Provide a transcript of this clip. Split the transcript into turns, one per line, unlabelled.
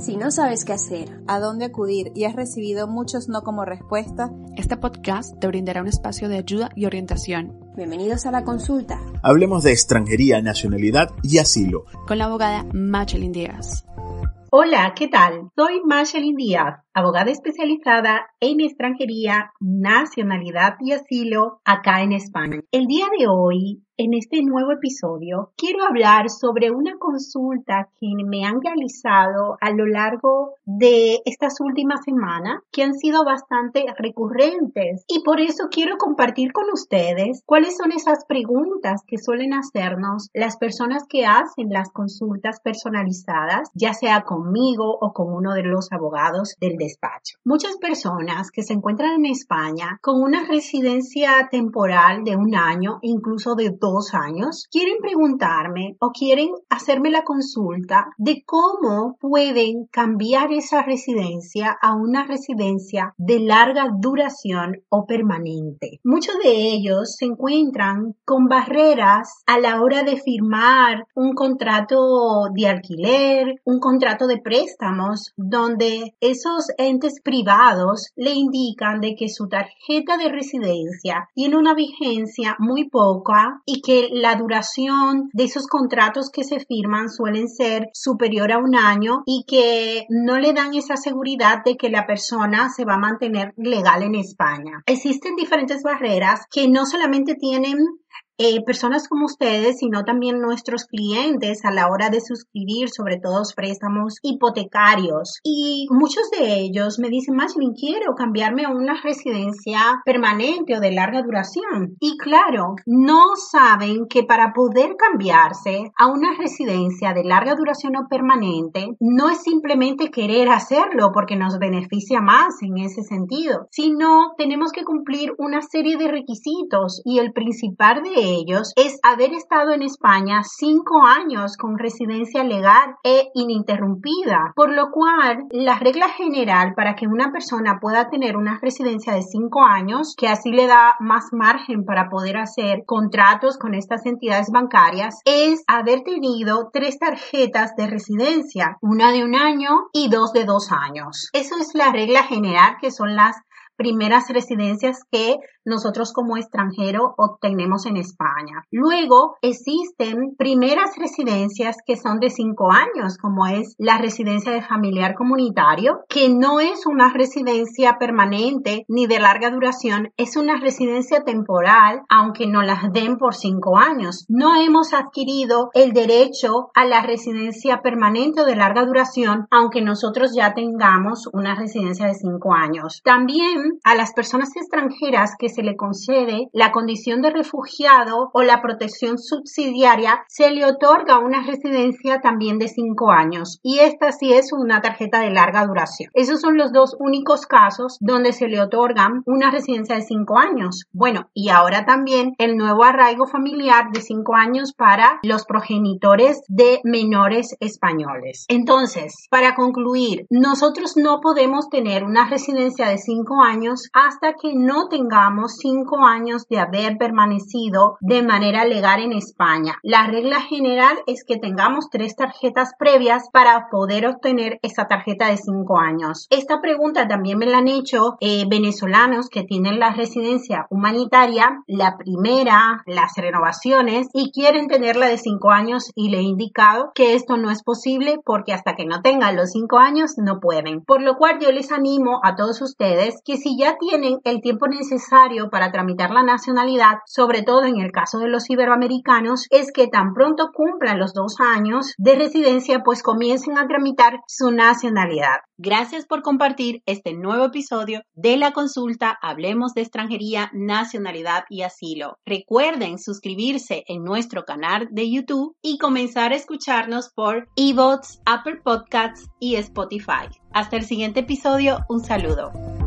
Si no sabes qué hacer, a dónde acudir y has recibido muchos no como respuesta,
este podcast te brindará un espacio de ayuda y orientación.
Bienvenidos a la consulta.
Hablemos de extranjería, nacionalidad y asilo.
Con la abogada Machelin Díaz.
Hola, ¿qué tal? Soy Machelin Díaz, abogada especializada en extranjería, nacionalidad y asilo acá en España. El día de hoy en este nuevo episodio quiero hablar sobre una consulta que me han realizado a lo largo de estas últimas semanas que han sido bastante recurrentes y por eso quiero compartir con ustedes cuáles son esas preguntas que suelen hacernos las personas que hacen las consultas personalizadas, ya sea conmigo o con uno de los abogados del Muchas personas que se encuentran en España con una residencia temporal de un año, incluso de dos años, quieren preguntarme o quieren hacerme la consulta de cómo pueden cambiar esa residencia a una residencia de larga duración o permanente. Muchos de ellos se encuentran con barreras a la hora de firmar un contrato de alquiler, un contrato de préstamos, donde esos entes privados le indican de que su tarjeta de residencia tiene una vigencia muy poca y que la duración de esos contratos que se firman suelen ser superior a un año y que no le dan esa seguridad de que la persona se va a mantener legal en España. Existen diferentes barreras que no solamente tienen eh, personas como ustedes, sino también nuestros clientes a la hora de suscribir, sobre todo préstamos hipotecarios. Y muchos de ellos me dicen, bien quiero cambiarme a una residencia permanente o de larga duración. Y claro, no saben que para poder cambiarse a una residencia de larga duración o permanente, no es simplemente querer hacerlo porque nos beneficia más en ese sentido, sino tenemos que cumplir una serie de requisitos y el principal de ellos es haber estado en España cinco años con residencia legal e ininterrumpida, por lo cual la regla general para que una persona pueda tener una residencia de cinco años, que así le da más margen para poder hacer contratos con estas entidades bancarias, es haber tenido tres tarjetas de residencia, una de un año y dos de dos años. Eso es la regla general que son las primeras residencias que nosotros como extranjero obtenemos en España. Luego existen primeras residencias que son de cinco años, como es la residencia de familiar comunitario, que no es una residencia permanente ni de larga duración, es una residencia temporal, aunque no las den por cinco años. No hemos adquirido el derecho a la residencia permanente o de larga duración, aunque nosotros ya tengamos una residencia de cinco años. También a las personas extranjeras que se le concede la condición de refugiado o la protección subsidiaria, se le otorga una residencia también de cinco años y esta sí es una tarjeta de larga duración. Esos son los dos únicos casos donde se le otorgan una residencia de cinco años. Bueno, y ahora también el nuevo arraigo familiar de cinco años para los progenitores de menores españoles. Entonces, para concluir, nosotros no podemos tener una residencia de cinco años hasta que no tengamos cinco años de haber permanecido de manera legal en España. La regla general es que tengamos tres tarjetas previas para poder obtener esa tarjeta de cinco años. Esta pregunta también me la han hecho eh, venezolanos que tienen la residencia humanitaria, la primera, las renovaciones y quieren tenerla de cinco años y le he indicado que esto no es posible porque hasta que no tengan los cinco años no pueden. Por lo cual yo les animo a todos ustedes que si ya tienen el tiempo necesario para tramitar la nacionalidad, sobre todo en el caso de los iberoamericanos, es que tan pronto cumplan los dos años de residencia, pues comiencen a tramitar su nacionalidad.
Gracias por compartir este nuevo episodio de la consulta Hablemos de extranjería, nacionalidad y asilo. Recuerden suscribirse en nuestro canal de YouTube y comenzar a escucharnos por eBots, Apple Podcasts y Spotify. Hasta el siguiente episodio, un saludo.